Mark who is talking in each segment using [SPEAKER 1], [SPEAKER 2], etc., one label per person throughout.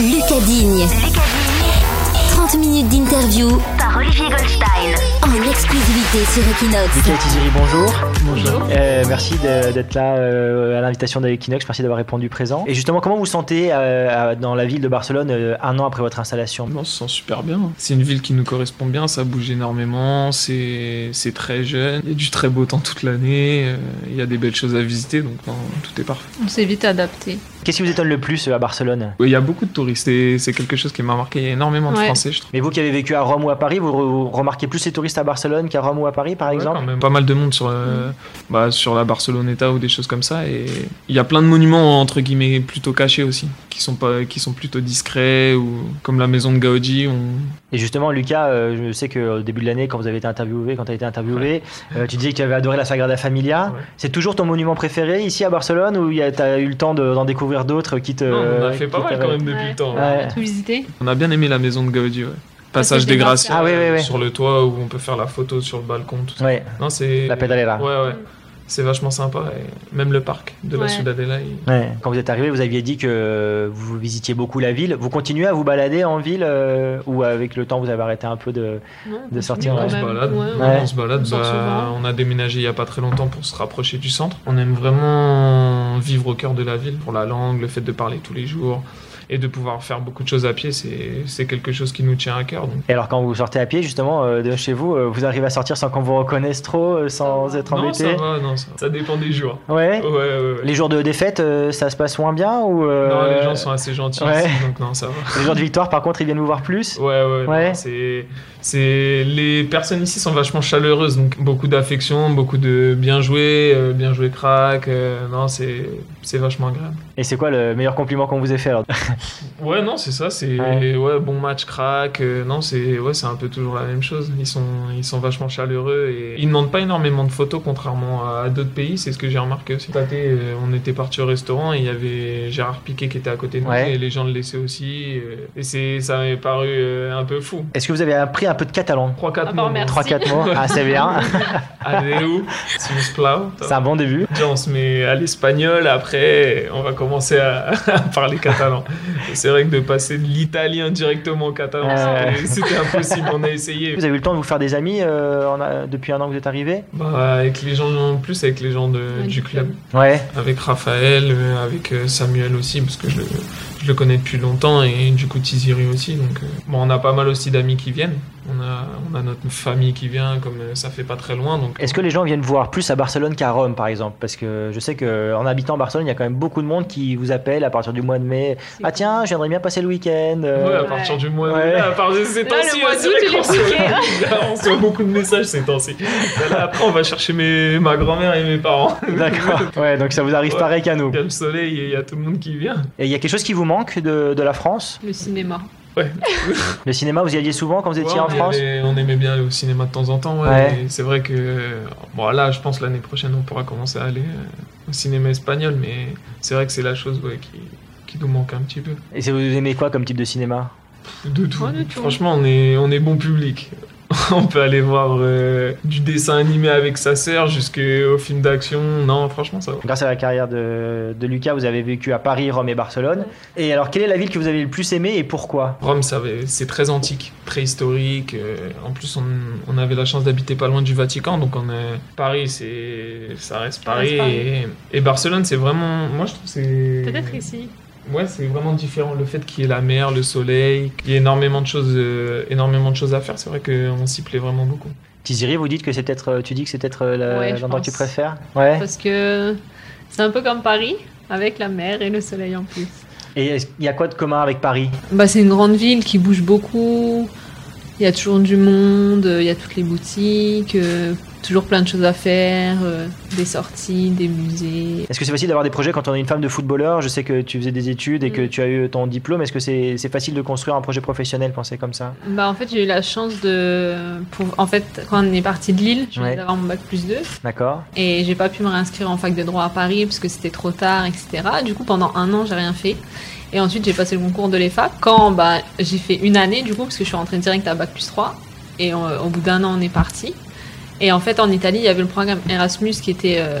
[SPEAKER 1] Lucas Digne. 30 minutes d'interview par Olivier Goldstein. En exclusivité sur Equinox.
[SPEAKER 2] Lucas Tiziri, bonjour.
[SPEAKER 3] Bonjour.
[SPEAKER 2] Euh, merci d'être là euh, à l'invitation d'Equinox. Merci d'avoir répondu présent. Et justement, comment vous vous sentez euh, dans la ville de Barcelone euh, un an après votre installation?
[SPEAKER 3] On se sent super bien. C'est une ville qui nous correspond bien, ça bouge énormément, c'est très jeune, il y a du très beau temps toute l'année, euh, il y a des belles choses à visiter, donc non, tout est parfait.
[SPEAKER 4] On s'est vite adapté.
[SPEAKER 2] Qu'est-ce qui vous étonne le plus euh, à Barcelone?
[SPEAKER 3] Il y a beaucoup de touristes et c'est quelque chose qui m'a marqué. Il y a énormément de
[SPEAKER 4] Ouais.
[SPEAKER 3] Français, je trouve.
[SPEAKER 2] Mais vous qui avez vécu à Rome ou à Paris, vous re- remarquez plus les touristes à Barcelone qu'à Rome ou à Paris, par
[SPEAKER 3] Ouais,
[SPEAKER 2] exemple?
[SPEAKER 3] quand même. Pas mal de monde sur, euh, bah, sur la Barceloneta ou des choses comme ça. Et il y a plein de monuments, entre guillemets, plutôt cachés aussi, qui sont, pas, qui sont plutôt discrets, ou comme la maison de Gaudi. On...
[SPEAKER 2] Et justement, Lucas, euh, je sais qu'au début de l'année, quand vous avez été interviewé, quand tu as été interviewé, euh, tu disais que tu avais adoré la Sagrada Familia.
[SPEAKER 3] Ouais.
[SPEAKER 2] C'est toujours ton monument préféré ici à Barcelone ou tu as eu le temps de- d'en découvrir d'autres qui te.
[SPEAKER 3] Non, on a fait pas mal quand même depuis
[SPEAKER 4] Ouais.
[SPEAKER 3] le temps.
[SPEAKER 2] Ouais.
[SPEAKER 4] Tout visité
[SPEAKER 3] On a bien aimé la maison de Gaudi, ouais. Passage des Gracias
[SPEAKER 2] Ah oui,
[SPEAKER 3] sur le toit où on peut faire la photo sur le balcon. Tout ça.
[SPEAKER 2] Ouais,
[SPEAKER 3] Non, c'est
[SPEAKER 2] la Pedalera.
[SPEAKER 3] Ouais, ouais. C'est vachement sympa. Et même le parc de la
[SPEAKER 4] Ouais.
[SPEAKER 3] Ciudadela. il-
[SPEAKER 2] Ouais. Quand vous êtes arrivé, vous aviez dit que vous visitiez beaucoup la ville. Vous continuez à vous balader en ville euh, ou avec le temps vous avez arrêté un peu de.
[SPEAKER 4] On
[SPEAKER 2] sortir,
[SPEAKER 3] on se balade. On se balade.
[SPEAKER 4] On
[SPEAKER 3] bah, on a déménagé il y a pas très longtemps pour se rapprocher du centre. On aime vraiment vivre au cœur de la ville pour la langue, le fait de parler tous les jours et de pouvoir faire beaucoup de choses à pied. C'est quelque chose qui nous tient à cœur. Donc.
[SPEAKER 2] Et alors quand vous sortez à pied justement euh, de chez vous, euh, vous arrivez à sortir sans qu'on vous reconnaisse trop, euh, sans être
[SPEAKER 3] Non,
[SPEAKER 2] embêté
[SPEAKER 3] ça va. Non, ça, ça dépend des jours.
[SPEAKER 2] Ouais.
[SPEAKER 3] Ouais, ouais.
[SPEAKER 2] Les jours de défaite, ça se passe moins bien ou
[SPEAKER 3] Non, les gens sont assez gentils ici, donc non, ça va.
[SPEAKER 2] les jours de victoire, par contre, ils viennent vous voir plus.
[SPEAKER 3] Ouais, ouais. C'est, c'est les personnes ici sont vachement chaleureuses, donc beaucoup d'affection, beaucoup de bien joué, euh, bien joué crack. euh, non, c'est, c'est vachement agréable.
[SPEAKER 2] Et c'est quoi le meilleur compliment qu'on vous ait fait alors?
[SPEAKER 3] Ouais, non, c'est ça. C'est
[SPEAKER 2] Ouais.
[SPEAKER 3] ouais. bon match crack. euh, non, c'est ouais, c'est un peu toujours la même chose. Ils sont, ils sont vachement chaleureux et ils demandent pas énormément de photos, contrairement à, d'autres pays. C'est ce que j'ai remarqué aussi. Été, euh, on était parti au restaurant et il y avait Gérard Piquet qui était à côté de nous
[SPEAKER 2] Ouais.
[SPEAKER 3] et les gens le laissaient aussi. euh, et c'est, ça m'est paru euh, un peu fou.
[SPEAKER 2] Est-ce que vous avez appris un peu de catalan?
[SPEAKER 3] 3-4
[SPEAKER 4] Ah bah,
[SPEAKER 3] mots.
[SPEAKER 4] merci.
[SPEAKER 2] 3-4 mots Ah, c'est bien.
[SPEAKER 3] Adeu, si
[SPEAKER 2] c'est un bon début.
[SPEAKER 3] On se met à l'espagnol, après, on va commencer à, à parler catalan. C'est vrai que de passer de l'italien directement au catalan,
[SPEAKER 2] Ouais.
[SPEAKER 3] c'était- impossible, on a essayé.
[SPEAKER 2] Vous avez eu le temps de vous faire des amis euh, en a- depuis un an que vous êtes arrivé?
[SPEAKER 3] Bah, avec les gens, en plus avec les gens de,
[SPEAKER 4] Ouais,
[SPEAKER 3] du club.
[SPEAKER 2] Ouais.
[SPEAKER 3] Avec Raphaël, euh, avec euh, Samuel aussi, parce que je, le- je le connais depuis longtemps, et du coup Tiziri aussi. Donc, bon, on a pas mal aussi d'amis qui viennent. On a, on a notre famille qui vient, comme ça fait pas très loin. Donc,
[SPEAKER 2] Est-ce que les gens viennent vous voir plus à Barcelone qu'à Rome, par exemple? Parce que je sais qu'en habitant Barcelone, il y a quand même beaucoup de monde qui vous appelle à partir du mois de mai. Ah tiens, j'aimerais bien passer le week-end. euh,
[SPEAKER 3] Ouais, à partir du mois de
[SPEAKER 2] Ouais.
[SPEAKER 3] là, à partir de ces temps-ci, on reçoit beaucoup de messages ces temps-ci. Là, après, on va chercher mes, ma grand-mère et mes parents.
[SPEAKER 2] D'accord. Ouais, donc ça vous arrive
[SPEAKER 3] Ouais.
[SPEAKER 2] pareil qu'à nous.
[SPEAKER 3] Il y a le soleil et il y a tout le monde qui vient.
[SPEAKER 2] Et il y a quelque chose qui vous manque de, de la France?
[SPEAKER 4] Le cinéma.
[SPEAKER 3] Ouais.
[SPEAKER 2] Le cinéma, vous y alliez souvent quand vous étiez
[SPEAKER 3] Ouais,
[SPEAKER 2] en France
[SPEAKER 3] on aimait bien aller au cinéma de temps en temps, ouais. C'est vrai que, bon, là, je pense l'année prochaine, on pourra commencer à aller euh, au cinéma espagnol, mais c'est vrai que c'est la chose ouais, qui, qui nous manque un petit peu.
[SPEAKER 2] Et vous aimez quoi comme type de cinéma?
[SPEAKER 3] De tout.
[SPEAKER 4] Ouais, de tout.
[SPEAKER 3] Franchement, on est, on est bon public. on peut aller voir euh, du dessin animé avec sa sœur jusqu'au film d'action. Non, franchement, ça va.
[SPEAKER 2] Grâce à la carrière de, de Lucas, vous avez vécu à Paris, Rome et Barcelone. Et alors, quelle est la ville que vous avez le plus aimée et pourquoi?
[SPEAKER 3] Rome, c'est très antique, préhistorique. euh, en plus, on, on avait la chance d'habiter pas loin du Vatican, donc on est Paris, c'est ça reste
[SPEAKER 4] Ça
[SPEAKER 3] Paris.
[SPEAKER 4] reste Paris.
[SPEAKER 3] Et, et Barcelone, c'est vraiment, moi je trouve que c'est
[SPEAKER 4] Peut-être ici.
[SPEAKER 3] Ouais, c'est vraiment différent. Le fait qu'il y ait la mer, le soleil, qu'il y ait énormément de choses, euh, énormément de choses à faire, c'est vrai qu'on s'y plaît vraiment beaucoup.
[SPEAKER 2] Tiziri, vous dites que c'est peut-être, euh, tu dis que c'est peut-être euh, la-
[SPEAKER 4] Ouais,
[SPEAKER 2] l'endroit que tu préfères Ouais.
[SPEAKER 4] Parce que c'est un peu comme Paris, avec la mer et le soleil en plus.
[SPEAKER 2] Et il y a quoi de commun avec Paris?
[SPEAKER 4] Bah, c'est une grande ville qui bouge beaucoup. Il y a toujours du monde, il y a toutes les boutiques, euh, toujours plein de choses à faire, euh, des sorties, des musées.
[SPEAKER 2] Est-ce que c'est facile d'avoir des projets quand on est une femme de footballeur? Je sais que tu faisais des études et que
[SPEAKER 4] Mm.
[SPEAKER 2] tu as eu ton diplôme. Est-ce que c'est facile de construire un projet professionnel quand c'est comme ça?
[SPEAKER 4] Bah, en fait, j'ai eu la chance de. Pour... En fait, quand on est parti de Lille, je venais
[SPEAKER 2] Ouais.
[SPEAKER 4] d'avoir mon bac plus 2.
[SPEAKER 2] D'accord
[SPEAKER 4] Et j'ai pas pu me réinscrire en fac de droit à Paris parce que c'était trop tard, etc. Du coup, pendant un an, j'ai rien fait. Et ensuite, j'ai passé le concours de l'EFA. Quand bah, j'ai fait une année, du coup, parce que je suis rentrée direct à bac plus 3. Et euh, au bout d'un an, on est parti. Et en fait, en Italie, il y avait le programme Erasmus qui était euh,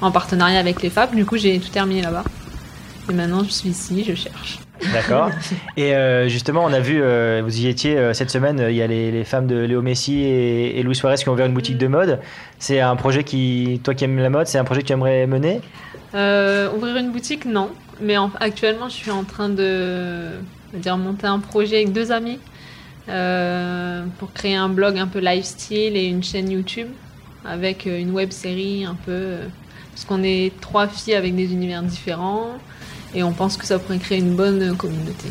[SPEAKER 4] en partenariat avec l'EFA. Du coup, j'ai tout terminé là-bas. Et maintenant, je suis ici, je cherche.
[SPEAKER 2] D'accord. Et euh, justement, on a vu, euh, vous y étiez euh, cette semaine, il y a les, femmes de Léo Messi et, et Luis Suarez qui ont ouvert une boutique de mode. C'est un projet qui, toi qui aimes la mode, c'est un projet que tu aimerais mener?
[SPEAKER 4] Ouvrir une boutique, non. Mais en- actuellement, je suis en train de dire, monter un projet avec deux amis pour créer un blog un peu lifestyle et une chaîne YouTube avec une web série un peu. parce qu'on est trois filles avec des univers différents et on pense que ça pourrait créer une bonne communauté.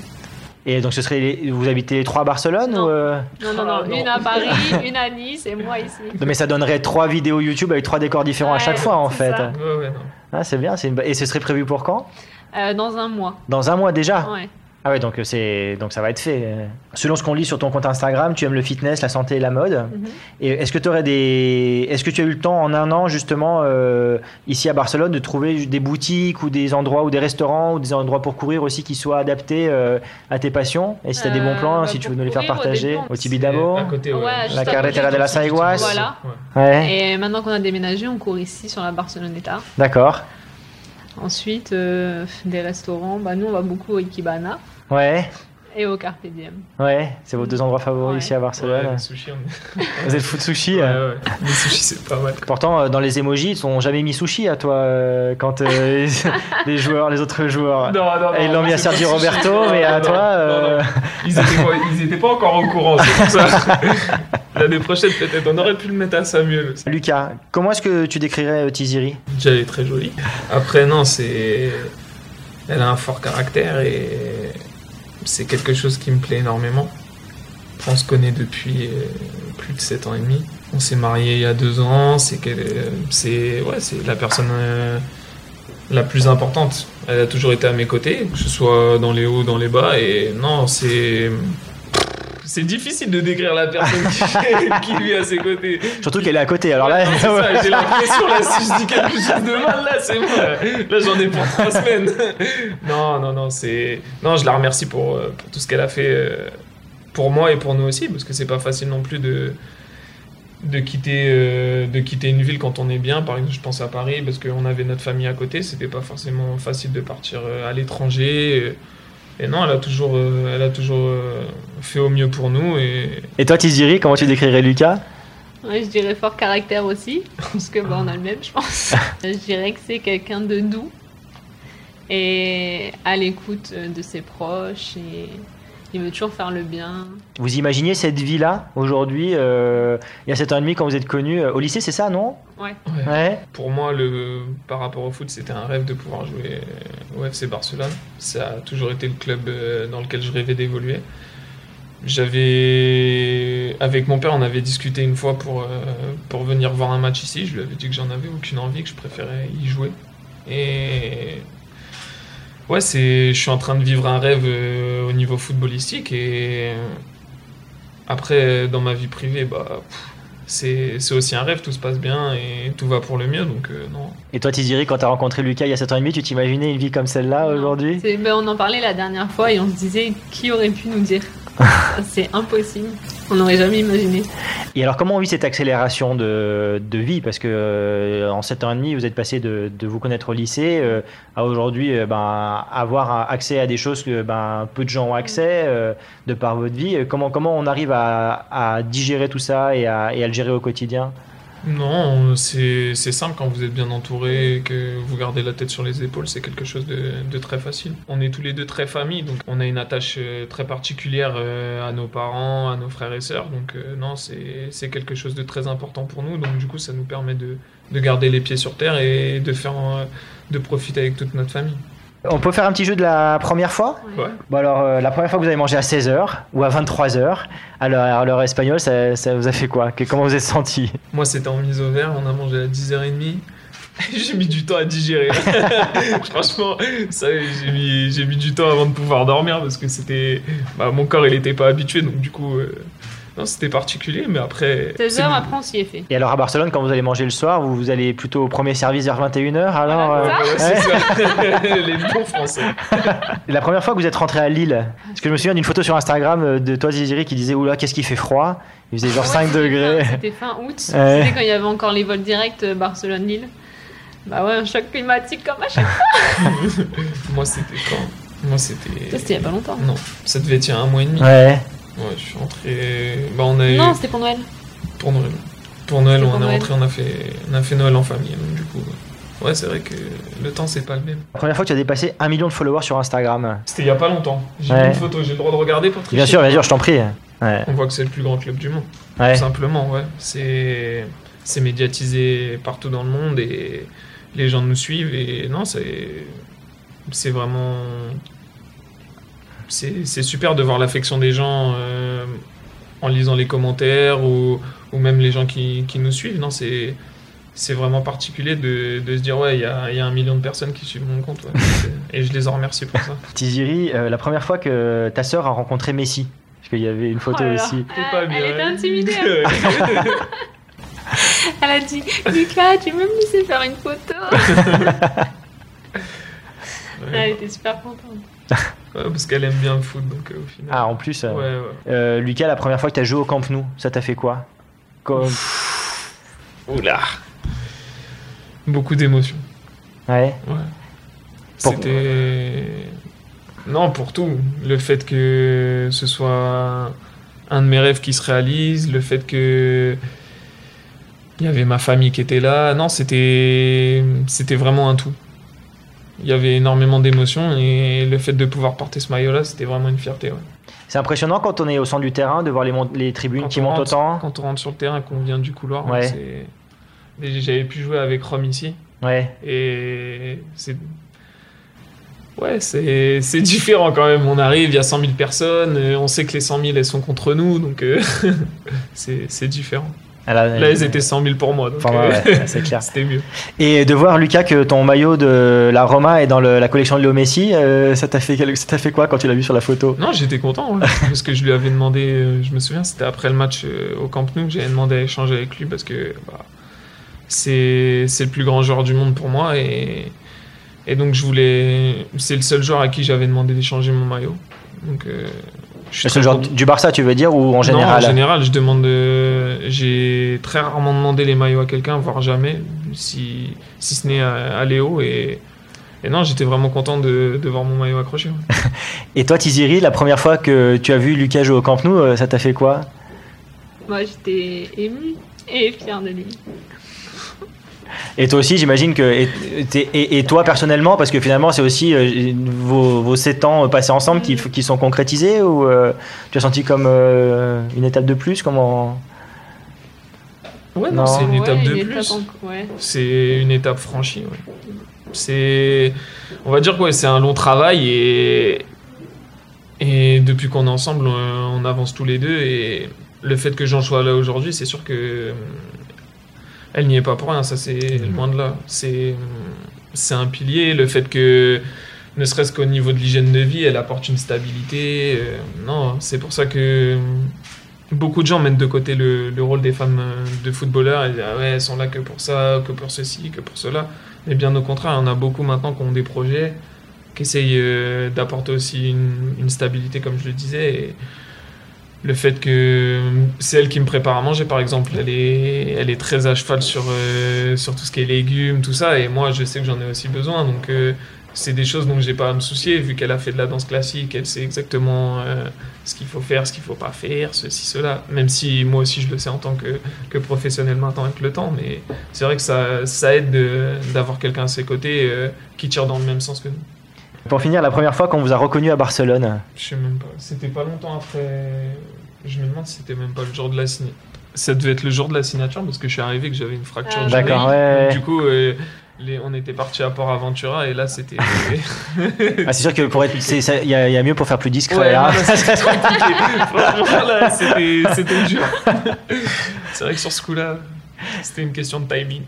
[SPEAKER 2] Et donc, ce serait les- vous habitez les trois à Barcelone
[SPEAKER 4] Non.
[SPEAKER 2] ou, euh
[SPEAKER 4] Non, non, non,
[SPEAKER 3] Ah, non.
[SPEAKER 4] une à Paris, une à Nice et moi ici.
[SPEAKER 2] Non, mais ça donnerait trois vidéos YouTube avec trois décors différents à chaque fois en fait.
[SPEAKER 3] Ouais, ouais.
[SPEAKER 2] Ah, c'est bien. c'est Une... bo- Et ce serait prévu pour quand?
[SPEAKER 4] Euh, dans un mois.
[SPEAKER 2] Dans un mois déjà?
[SPEAKER 4] Ouais.
[SPEAKER 2] Ah ouais, donc euh, c'est donc ça va être fait. Selon ce qu'on lit sur ton compte Instagram, tu aimes le fitness, la santé et la mode.
[SPEAKER 4] Mhm.
[SPEAKER 2] Et est-ce que tu aurais des est-ce que tu as eu le temps en un an justement euh, ici à Barcelone de trouver des boutiques ou des endroits ou des restaurants ou des endroits pour courir aussi qui soient adaptés euh, à tes passions? Et si tu as des bons
[SPEAKER 4] Euh,
[SPEAKER 2] plans,
[SPEAKER 4] bah,
[SPEAKER 2] si tu veux nous les faire partager au Tibidabo.
[SPEAKER 3] À côté, ouais.
[SPEAKER 4] Ouais,
[SPEAKER 2] La carretera de la Saiguas.
[SPEAKER 4] Voilà.
[SPEAKER 3] Ouais.
[SPEAKER 2] Ouais.
[SPEAKER 4] Et maintenant qu'on a déménagé, on court ici sur la Barceloneta.
[SPEAKER 2] D'accord.
[SPEAKER 4] Ensuite, euh, des restaurants. Bah, nous, on va beaucoup au Ikebana
[SPEAKER 2] Ouais.
[SPEAKER 4] Et au Carpe Diem.
[SPEAKER 2] Ouais, c'est vos deux endroits favoris
[SPEAKER 4] Ouais.
[SPEAKER 2] ici à Barcelone.
[SPEAKER 3] Ouais, on
[SPEAKER 2] Vous êtes food sushi.
[SPEAKER 3] Ouais,
[SPEAKER 2] euh.
[SPEAKER 3] ouais. Les sushis, c'est pas mal.
[SPEAKER 2] Pourtant, euh, dans les emojis, ils sont jamais mis sushi à toi euh, quand euh, les joueurs, les autres joueurs.
[SPEAKER 3] Non, non,
[SPEAKER 2] Et ils l'ont mis à Sergio. Roberto, mais
[SPEAKER 3] non,
[SPEAKER 2] à
[SPEAKER 3] non,
[SPEAKER 2] toi. euh,
[SPEAKER 3] non. Ils, étaient pas, ils étaient pas encore au courant, c'est pour ça. L'année prochaine, peut-être, on aurait pu le mettre à Samuel aussi.
[SPEAKER 2] Lucas, comment est-ce que tu décrirais euh, Tiziri?
[SPEAKER 3] Déjà, elle est très jolie. Après, non, c'est. Elle a un fort caractère et c'est quelque chose qui me plaît énormément. On se connaît depuis euh, plus de 7 ans et demi. On s'est mariés il y a deux ans. C'est c'est ouais, la personne euh, la plus importante. Elle a toujours été à mes côtés, que ce soit dans les hauts, dans les bas. Et non, c'est. C'est difficile de décrire la personne qui, qui vit à ses côtés.
[SPEAKER 2] Surtout qu'elle est à côté. Alors là,
[SPEAKER 3] j'ai l'impression là, si je dis quelque chose de mal là, c'est moi. Là, j'en ai pour trois semaines. Non, non, non, c'est. Non, je la remercie pour, euh, pour tout ce qu'elle a fait euh, pour moi et pour nous aussi, parce que c'est pas facile non plus de de quitter euh, de quitter une ville quand on est bien. Par exemple, je pense à Paris parce qu'on avait notre famille à côté. C'était pas forcément facile de partir euh, à l'étranger. Et non, elle a toujours euh, elle a toujours euh, fait au mieux pour nous et
[SPEAKER 2] et toi, Tiziri, comment tu décrirais Lucas?
[SPEAKER 4] Ouais, je dirais fort caractère aussi, parce que bah, on a le même, je pense. je dirais que c'est quelqu'un de doux et à l'écoute euh, de ses proches et il veut toujours faire le bien.
[SPEAKER 2] Vous imaginez cette vie-là aujourd'hui euh, Il y a 7 ans et demi quand vous êtes connus euh, au lycée, c'est ça, non?
[SPEAKER 4] Ouais.
[SPEAKER 3] Ouais.
[SPEAKER 2] Ouais.
[SPEAKER 3] Pour moi, le, par rapport au foot, c'était un rêve de pouvoir jouer au FC Barcelone. Ça a toujours été le club euh, dans lequel je rêvais d'évoluer. J'avais, avec mon père, on avait discuté une fois pour, euh, pour venir voir un match ici. Je lui avais dit que j'en avais aucune envie, que je préférais y jouer. Et ouais, c'est, je suis en train de vivre un rêve euh, au niveau footballistique. Et après, dans ma vie privée, bah, pff, c'est c'est aussi un rêve, tout se passe bien et tout va pour le mieux, donc euh, non.
[SPEAKER 2] Et toi, Tiziri, quand tu as rencontré Lucas il y a 7 ans et demi, tu t'imaginais une vie comme celle-là aujourd'hui?
[SPEAKER 4] C'est- ben, on en parlait la dernière fois et on se disait qui aurait pu nous dire? C'est impossible. On n'aurait jamais imaginé.
[SPEAKER 2] Et alors, comment on vit cette accélération de, de vie? Parce que euh, en 7 ans et demi, vous êtes passé de, de vous connaître au lycée euh, à aujourd'hui euh, ben, avoir accès à des choses que ben, peu de gens ont accès de par votre vie. Comment, comment on arrive à, à digérer tout ça et à, et à le gérer au quotidien?
[SPEAKER 3] Non, c'est simple quand vous êtes bien entouré et que vous gardez la tête sur les épaules, c'est quelque chose de, très facile. On est tous les deux très famille, donc on a une attache euh, très particulière euh, à nos parents, à nos frères et sœurs, donc euh, non, c'est quelque chose de très important pour nous, donc du coup ça nous permet de, de garder les pieds sur terre et de faire de profiter avec toute notre famille.
[SPEAKER 2] On peut faire un petit jeu de la première fois
[SPEAKER 3] Ouais.
[SPEAKER 2] Bon alors, euh, la première fois que vous avez mangé à 16h ou à 23h, à l'heure à l'heure espagnole, ça, ça vous a fait quoi? Que- Comment vous êtes senti?
[SPEAKER 3] Moi, c'était en mise au vert, on a mangé à 10h30. j'ai mis du temps à digérer. Franchement, ça, j'ai mis, j'ai mis du temps avant de pouvoir dormir parce que c'était. Bah, mon corps, il était pas habitué, donc du coup. euh, c'était particulier, mais après.
[SPEAKER 4] 16
[SPEAKER 3] c'est
[SPEAKER 4] heures
[SPEAKER 3] bon.
[SPEAKER 4] après, on s'y est fait.
[SPEAKER 2] Et alors à Barcelone, quand vous allez manger le soir, vous, vous allez plutôt au premier service vers 21h alors
[SPEAKER 4] Voilà,
[SPEAKER 2] euh,
[SPEAKER 3] Ouais, c'est ça. Les bons français.
[SPEAKER 2] La première fois que vous êtes rentré à Lille, parce que je me souviens d'une photo sur Instagram euh, de toi Ziziri qui disait oula qu'est-ce qu'il fait froid, il faisait genre
[SPEAKER 4] Ouais,
[SPEAKER 2] 5
[SPEAKER 4] c'était
[SPEAKER 2] degrés.
[SPEAKER 4] C'était fin août.
[SPEAKER 2] Ouais.
[SPEAKER 4] C'était quand il y avait encore les vols directs euh, Barcelone-Lille. Bah ouais, un choc climatique comme à chaque fois.
[SPEAKER 3] Moi, c'était quand? Moi, c'était.
[SPEAKER 4] Ça, c'était il y a pas longtemps.
[SPEAKER 3] Non, ça devait être il y a un mois et demi.
[SPEAKER 2] Ouais.
[SPEAKER 3] Ouais, je suis rentré. Bah, on a eu.
[SPEAKER 4] Non, c'était pour Noël.
[SPEAKER 3] Pour Noël. Pour Noël, on
[SPEAKER 4] pour
[SPEAKER 3] est
[SPEAKER 4] Noël.
[SPEAKER 3] rentré, on a fait, on a fait Noël en famille. Donc, du coup, ouais, c'est vrai que le temps, c'est pas le même.
[SPEAKER 2] La première fois que tu as dépassé un million de followers sur Instagram.
[SPEAKER 3] C'était il y a pas longtemps. J'ai
[SPEAKER 2] Ouais.
[SPEAKER 3] une photo, j'ai le droit de regarder pour tricher.
[SPEAKER 2] Bien sûr, bien sûr, je t'en prie. Ouais.
[SPEAKER 3] On voit que c'est le plus grand club du monde.
[SPEAKER 2] Ouais.
[SPEAKER 3] Tout simplement, ouais. C'est c'est médiatisé partout dans le monde et les gens nous suivent et non, c'est c'est vraiment c'est c'est super de voir l'affection des gens euh, en lisant les commentaires ou, ou même les gens qui, qui nous suivent. Non, c'est c'est vraiment particulier de, de se dire ouais, il y a, il y a un million de personnes qui suivent mon compte ouais. Et je les en remercie pour ça.
[SPEAKER 2] Tiziri, euh, la première fois que ta sœur a rencontré Messi, parce qu'il y avait une photo
[SPEAKER 4] Oh là là.
[SPEAKER 2] aussi.
[SPEAKER 3] Pas
[SPEAKER 4] Elle
[SPEAKER 3] bien.
[SPEAKER 4] était intimidée. Elle a dit Lucas, tu veux me laisser faire une photo Elle était super contente.
[SPEAKER 3] Ouais, parce qu'elle aime bien le foot, donc euh, au final.
[SPEAKER 2] Ah, en plus, euh,
[SPEAKER 3] ouais, ouais.
[SPEAKER 2] euh, Lucas, la première fois que tu as joué au Camp Nou, ça t'a fait quoi? Comme-
[SPEAKER 3] Oula Beaucoup d'émotions.
[SPEAKER 2] Ouais.
[SPEAKER 3] Ouais.
[SPEAKER 2] Pour-
[SPEAKER 3] C'était. Non, pour tout. Le fait que ce soit un de mes rêves qui se réalise, le fait que. Il y avait ma famille qui était là. Non, c'était. C'était vraiment un tout. Il y avait énormément d'émotions et le fait de pouvoir porter ce maillot-là, c'était vraiment une fierté. ouais.
[SPEAKER 2] C'est impressionnant quand on est au centre du terrain de voir les, tribunes
[SPEAKER 3] Quand
[SPEAKER 2] qui
[SPEAKER 3] on
[SPEAKER 2] montent
[SPEAKER 3] rentre-
[SPEAKER 2] autant.
[SPEAKER 3] Quand on rentre sur le terrain, qu'on vient du couloir,
[SPEAKER 2] Ouais.
[SPEAKER 3] J'avais pu jouer avec Rome ici.
[SPEAKER 2] Ouais.
[SPEAKER 3] Et c'est. Ouais, c'est différent quand même. On arrive, il y a 100 000 personnes, euh, on sait que les 100 000 elles sont contre nous, donc euh, c'est différent. Là, elles étaient 100 000 pour moi, donc
[SPEAKER 2] Enfin,
[SPEAKER 3] euh,
[SPEAKER 2] ouais, ouais, c'est clair.
[SPEAKER 3] c'était mieux.
[SPEAKER 2] Et de voir Lucas que ton maillot de la Roma est dans le- la collection de Léo Messi, euh, ça t'a fait ça quoi quand tu l'as vu sur la photo?
[SPEAKER 3] Non, j'étais content, ouais, parce que je lui avais demandé, euh, je me souviens, c'était après le match au Camp Nou, que j'avais demandé à échanger avec lui parce que bah, c'est le plus grand joueur du monde pour moi et, et donc je voulais, c'est le seul joueur à qui j'avais demandé d'échanger mon maillot. Donc,
[SPEAKER 2] Le
[SPEAKER 3] content.
[SPEAKER 2] du Barça, tu veux dire, ou en général
[SPEAKER 3] Non, en général, je demande. euh, J'ai très rarement demandé les maillots à quelqu'un, voire jamais, si, si ce n'est à, à Léo. Et, et non, j'étais vraiment content de, de voir mon maillot accroché. ouais.
[SPEAKER 2] Et toi, Tiziri, la première fois que tu as vu Lucas jouer au Camp Nou, euh, ça t'a fait quoi?
[SPEAKER 4] Moi, j'étais émue et fière de lui.
[SPEAKER 2] Et toi aussi, j'imagine que. Et, t'es- et- et toi, personnellement, parce que finalement, c'est aussi euh, vos, vos 7 ans passés ensemble qui, qui sont concrétisés ou euh, tu as senti comme euh, une étape de plus Comment?
[SPEAKER 3] Ouais, non,
[SPEAKER 2] Non.
[SPEAKER 3] c'est une
[SPEAKER 4] Ouais,
[SPEAKER 3] étape de
[SPEAKER 4] une
[SPEAKER 3] plus.
[SPEAKER 4] étape en- ouais.
[SPEAKER 3] C'est une étape franchie. ouais. C'est, on va dire que ouais, c'est un long travail et et depuis qu'on est ensemble, on, on avance tous les deux et le fait que j'en sois là aujourd'hui, c'est sûr que euh, elle n'y est pas pour rien. Ça, c'est loin de là. C'est c'est un pilier. Le fait que ne serait-ce qu'au niveau de l'hygiène de vie, elle apporte une stabilité. euh, non, c'est pour ça que beaucoup de gens mettent de côté le, le rôle des femmes euh, de footballeurs et disent ah ouais elles sont là que pour ça, que pour ceci, que pour cela. Mais bien au contraire, en a beaucoup maintenant qui ont des projets, qui essayent euh, d'apporter aussi une, une stabilité comme je le disais. Et le fait que c'est elle qui me prépare à manger par exemple, elle est, elle est très à cheval sur, euh, sur tout ce qui est légumes, tout ça. Et moi je sais que j'en ai aussi besoin. Donc euh, c'est des choses dont j'ai pas à me soucier vu qu'elle a fait de la danse classique, elle sait exactement euh, ce qu'il faut faire, ce qu'il faut pas faire, ceci, cela. Même si moi aussi je le sais en tant que, que professionnel maintenant avec le temps, mais c'est vrai que ça, ça aide de- d'avoir quelqu'un à ses côtés qui tire dans le même sens que nous.
[SPEAKER 2] Pour finir, la première fois qu'on vous a reconnu à Barcelone,
[SPEAKER 3] Je sais même pas. C'était pas longtemps après. Je me demande si c'était même pas le jour de la signature. Ça devait être le jour de la signature parce que je suis arrivé que j'avais une fracture
[SPEAKER 4] Ah,
[SPEAKER 3] du
[SPEAKER 2] D'accord,
[SPEAKER 3] nez.
[SPEAKER 2] ouais.
[SPEAKER 3] Du coup, euh, les- on était parti à Port Aventura et là c'était.
[SPEAKER 2] ah, c'est sûr que pour être, il y, a il y a mieux pour faire plus discret.
[SPEAKER 3] Ouais,
[SPEAKER 2] hein.
[SPEAKER 3] Franchement, là, c'était dur. C'est vrai que sur ce coup-là, c'était une question de timing.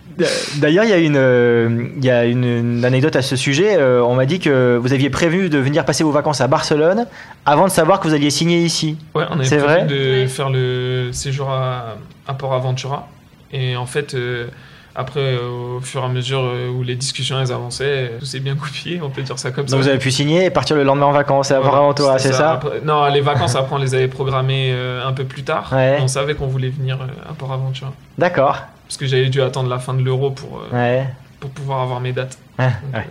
[SPEAKER 2] D'ailleurs, il y a une, euh, il y a une, une anecdote à ce sujet. Euh, on m'a dit que vous aviez prévu de venir passer vos vacances à Barcelone avant de savoir que vous alliez signer ici.
[SPEAKER 3] Ouais, on avait
[SPEAKER 2] C'est
[SPEAKER 3] prévu
[SPEAKER 2] vrai?
[SPEAKER 3] de faire le séjour à, à Port Aventura. Et en fait, euh, après, euh, au fur et à mesure euh, où les discussions elles avançaient, euh, tout s'est bien goupillé, on peut dire ça comme ça.
[SPEAKER 2] Donc vous avez pu signer et partir le lendemain en vacances à Port Aventura,
[SPEAKER 3] c'était
[SPEAKER 2] c'est ça,
[SPEAKER 3] Après- non, les vacances, après, on les avait programmées un peu plus tard.
[SPEAKER 2] Ouais.
[SPEAKER 3] On savait qu'on voulait venir à Port Aventura.
[SPEAKER 2] D'accord.
[SPEAKER 3] Parce que j'avais dû attendre la fin de l'euro pour,
[SPEAKER 2] Ouais.
[SPEAKER 3] pour pouvoir avoir mes dates.
[SPEAKER 2] Ah,
[SPEAKER 3] Donc,
[SPEAKER 2] ouais.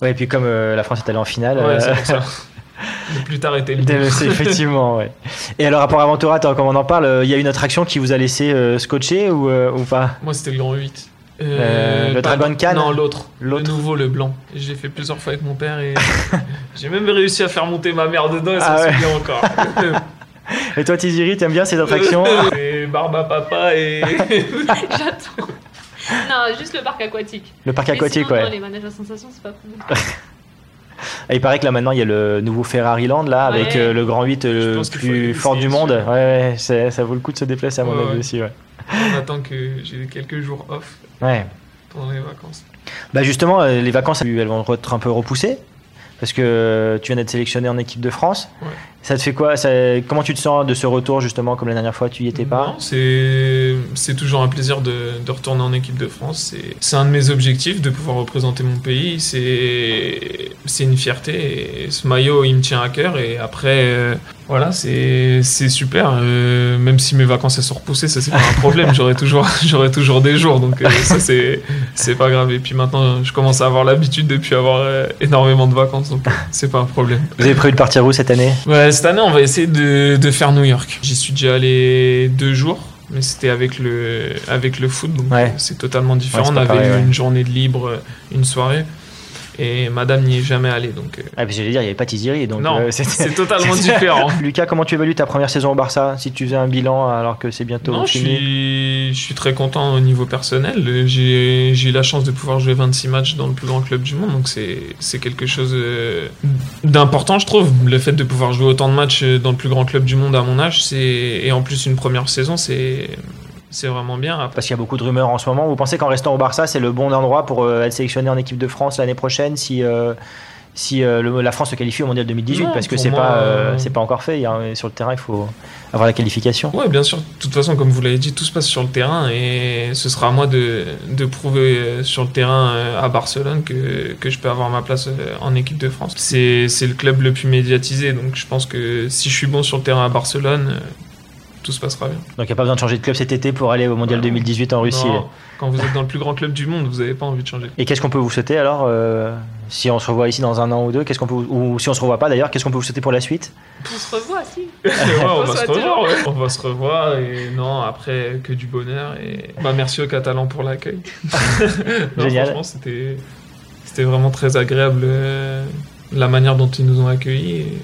[SPEAKER 2] Ouais, et puis comme euh, la France est allée en finale.
[SPEAKER 3] ouais,
[SPEAKER 2] euh,
[SPEAKER 3] c'est pour ça. Le plus tard était le
[SPEAKER 2] c'est effectivement, ouais. Et alors, rapport Aventura, attends, comme on en parle, il y a une autre action qui vous a laissé euh, ou, euh, ou pas?
[SPEAKER 3] Moi, c'était le grand 8.
[SPEAKER 2] Euh, le
[SPEAKER 3] pas-
[SPEAKER 2] Dragon Khan
[SPEAKER 3] Non, l'autre. Le nouveau, le blanc. J'ai fait plusieurs fois avec mon père et j'ai même réussi à faire monter ma mère dedans et
[SPEAKER 2] Ah
[SPEAKER 3] ça se
[SPEAKER 2] ouais.
[SPEAKER 3] souvient encore.
[SPEAKER 2] Et toi, Tiziri, t'aimes bien ces attractions
[SPEAKER 3] et Barba Papa et.
[SPEAKER 4] J'attends. Non, juste le parc aquatique.
[SPEAKER 2] Le parc
[SPEAKER 4] Mais
[SPEAKER 2] aquatique,
[SPEAKER 4] sinon, non,
[SPEAKER 2] ouais.
[SPEAKER 4] les manèges à sensations, c'est pas pour moi.
[SPEAKER 2] Et il paraît que là maintenant il y a le nouveau Ferrari Land là avec euh, le grand 8 euh,
[SPEAKER 3] Je
[SPEAKER 2] le plus fort du monde. Ouais, ouais, ça vaut le coup de se déplacer à mon
[SPEAKER 3] Ouais,
[SPEAKER 2] avis
[SPEAKER 3] ouais.
[SPEAKER 2] aussi. Ouais.
[SPEAKER 3] On attend que j'ai quelques jours off
[SPEAKER 2] ouais.
[SPEAKER 3] pendant les vacances.
[SPEAKER 2] Bah justement, euh, les vacances elles vont être un peu repoussées parce que euh, tu viens d'être sélectionné en équipe de France.
[SPEAKER 3] Ouais.
[SPEAKER 2] Ça te fait quoi ça- Comment tu te sens de ce retour justement comme la dernière fois tu y étais pas
[SPEAKER 3] c'est toujours un plaisir de, de retourner en équipe de France. C'est- un de mes objectifs de pouvoir représenter mon pays. C'est c'est une fierté. Et ce maillot, il me tient à cœur. Et après, euh, voilà, c'est c'est super. Euh, même si mes vacances elles sont repoussées, ça c'est pas un problème. J'aurai toujours toujours des jours. Donc euh, ça c'est c'est pas grave. Et puis maintenant, je commence à avoir l'habitude depuis avoir euh, énormément de vacances. Donc c'est pas un problème.
[SPEAKER 2] Vous avez prévu de partir où cette année?
[SPEAKER 3] Ouais, cette année, on va essayer de, de faire New York. J'y suis déjà allé deux jours, mais c'était avec le, avec le foot, donc
[SPEAKER 2] Ouais.
[SPEAKER 3] c'est totalement différent.
[SPEAKER 2] Ouais,
[SPEAKER 3] on avait
[SPEAKER 2] pareil,
[SPEAKER 3] eu
[SPEAKER 2] ouais.
[SPEAKER 3] une journée de libre, une soirée, et madame n'y est jamais allée, donc euh,
[SPEAKER 2] Ah, j'allais dire il y avait pas Tiziri donc
[SPEAKER 3] non,
[SPEAKER 2] euh,
[SPEAKER 3] c'est totalement différent.
[SPEAKER 2] Lucas, comment tu évalues ta première saison au Barça Si tu faisais un bilan alors que c'est bientôt
[SPEAKER 3] Non, je
[SPEAKER 2] fini?
[SPEAKER 3] suis, je suis très content au niveau personnel. J'ai eu la chance de pouvoir jouer 26 matchs dans le plus grand club du monde, donc c'est quelque chose euh, d'important, je trouve. Le fait de pouvoir jouer autant de matchs dans le plus grand club du monde à mon âge, c'est et en plus une première saison, c'est c'est vraiment bien. Après,
[SPEAKER 2] Parce qu'il y a beaucoup de rumeurs en ce moment. Vous pensez qu'en restant au Barça, c'est le bon endroit pour euh, être sélectionné en équipe de France l'année prochaine si, euh, si euh, le- la France se qualifie au Mondial 2018
[SPEAKER 3] Non,
[SPEAKER 2] Parce que c'est pas, c'est pas encore fait. Il y a- sur le terrain, il faut avoir la qualification.
[SPEAKER 3] Ouais, bien sûr. De toute façon, comme vous l'avez dit, tout se passe sur le terrain et ce sera à moi de, de prouver sur le terrain à Barcelone que, que je peux avoir ma place en équipe de France. C'est c'est le club le plus médiatisé, donc je pense que si je suis bon sur le terrain à Barcelone, tout se passera bien.
[SPEAKER 2] Donc il n'y a pas besoin de changer de club cet été pour aller au Mondial
[SPEAKER 3] Voilà.
[SPEAKER 2] 2018 en Russie.
[SPEAKER 3] Non, quand vous êtes dans le plus grand club du monde, vous n'avez pas envie de changer.
[SPEAKER 2] Et qu'est-ce qu'on peut vous souhaiter alors euh, Si on se revoit ici dans un an ou deux, qu'est-ce qu'on peut ou si on se revoit pas d'ailleurs, qu'est-ce qu'on peut vous souhaiter pour la suite?
[SPEAKER 4] On se revoit, si.
[SPEAKER 3] Ouais, on,
[SPEAKER 4] On
[SPEAKER 3] va
[SPEAKER 4] se
[SPEAKER 3] revoir, ouais. On va se revoir et non, après que du bonheur et bah merci aux Catalans pour l'accueil.
[SPEAKER 2] Génial.
[SPEAKER 3] Franchement, c'était c'était vraiment très agréable euh, la manière dont ils nous ont accueillis. et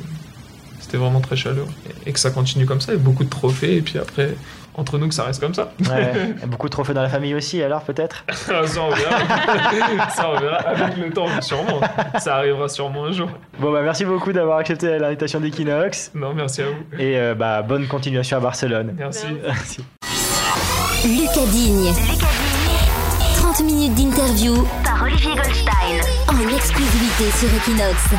[SPEAKER 3] C'était vraiment très chaleureux et que ça continue comme ça, et beaucoup de trophées et puis après entre nous que ça reste comme ça.
[SPEAKER 2] Ouais. Beaucoup de trophées dans la famille aussi alors peut-être?
[SPEAKER 3] Ça on verra. ça on verra avec le temps sûrement. Ça arrivera sûrement un jour.
[SPEAKER 2] Bon bah merci beaucoup d'avoir accepté l'invitation d'Equinox.
[SPEAKER 3] Non, merci à vous.
[SPEAKER 2] Et euh, bah, bonne continuation à Barcelone.
[SPEAKER 3] Merci.
[SPEAKER 2] Merci.
[SPEAKER 1] Lucas Digne. 30 minutes d'interview par Olivier Goldstein. En exclusivité sur Equinox.